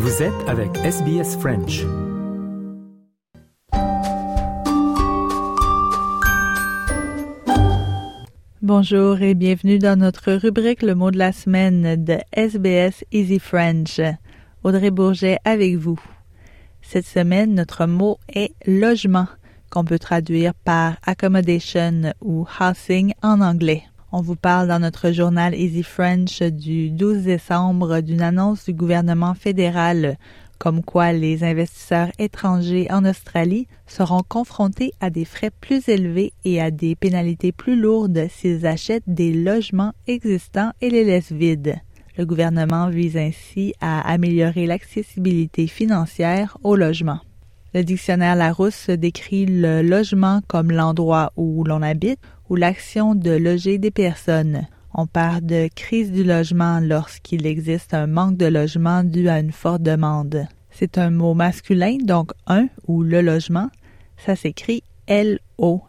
Vous êtes avec SBS French. Bonjour et bienvenue dans notre rubrique Le mot de la semaine de SBS Easy French. Audrey Bourget avec vous. Cette semaine, notre mot est logement, qu'on peut traduire par accommodation ou housing en anglais. On vous parle dans notre journal Easy French du 12 décembre d'une annonce du gouvernement fédéral comme quoi les investisseurs étrangers en Australie seront confrontés à des frais plus élevés et à des pénalités plus lourdes s'ils achètent des logements existants et les laissent vides. Le gouvernement vise ainsi à améliorer l'accessibilité financière au logement. Le dictionnaire Larousse décrit le logement comme l'endroit où l'on habite ou l'action de loger des personnes. On parle de crise du logement lorsqu'il existe un manque de logement dû à une forte demande. C'est un mot masculin, donc un ou le logement. Ça s'écrit L-O-G-E-M-E-N-T,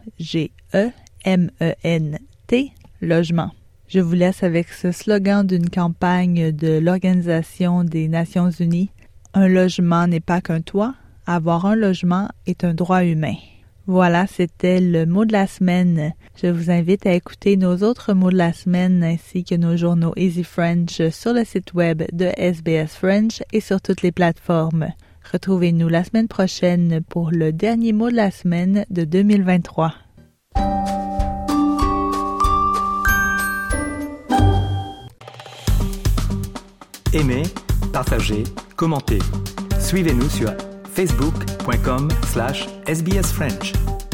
logement. Je vous laisse avec ce slogan d'une campagne de l'Organisation des Nations Unies. Un logement n'est pas qu'un toit, avoir un logement est un droit humain. Voilà, c'était le mot de la semaine. Je vous invite à écouter nos autres mots de la semaine ainsi que nos journaux Easy French sur le site web de SBS French et sur toutes les plateformes. Retrouvez-nous la semaine prochaine pour le dernier mot de la semaine de 2023. Aimez, partagez, commentez. Suivez-nous sur facebook.com slash sbsfrench.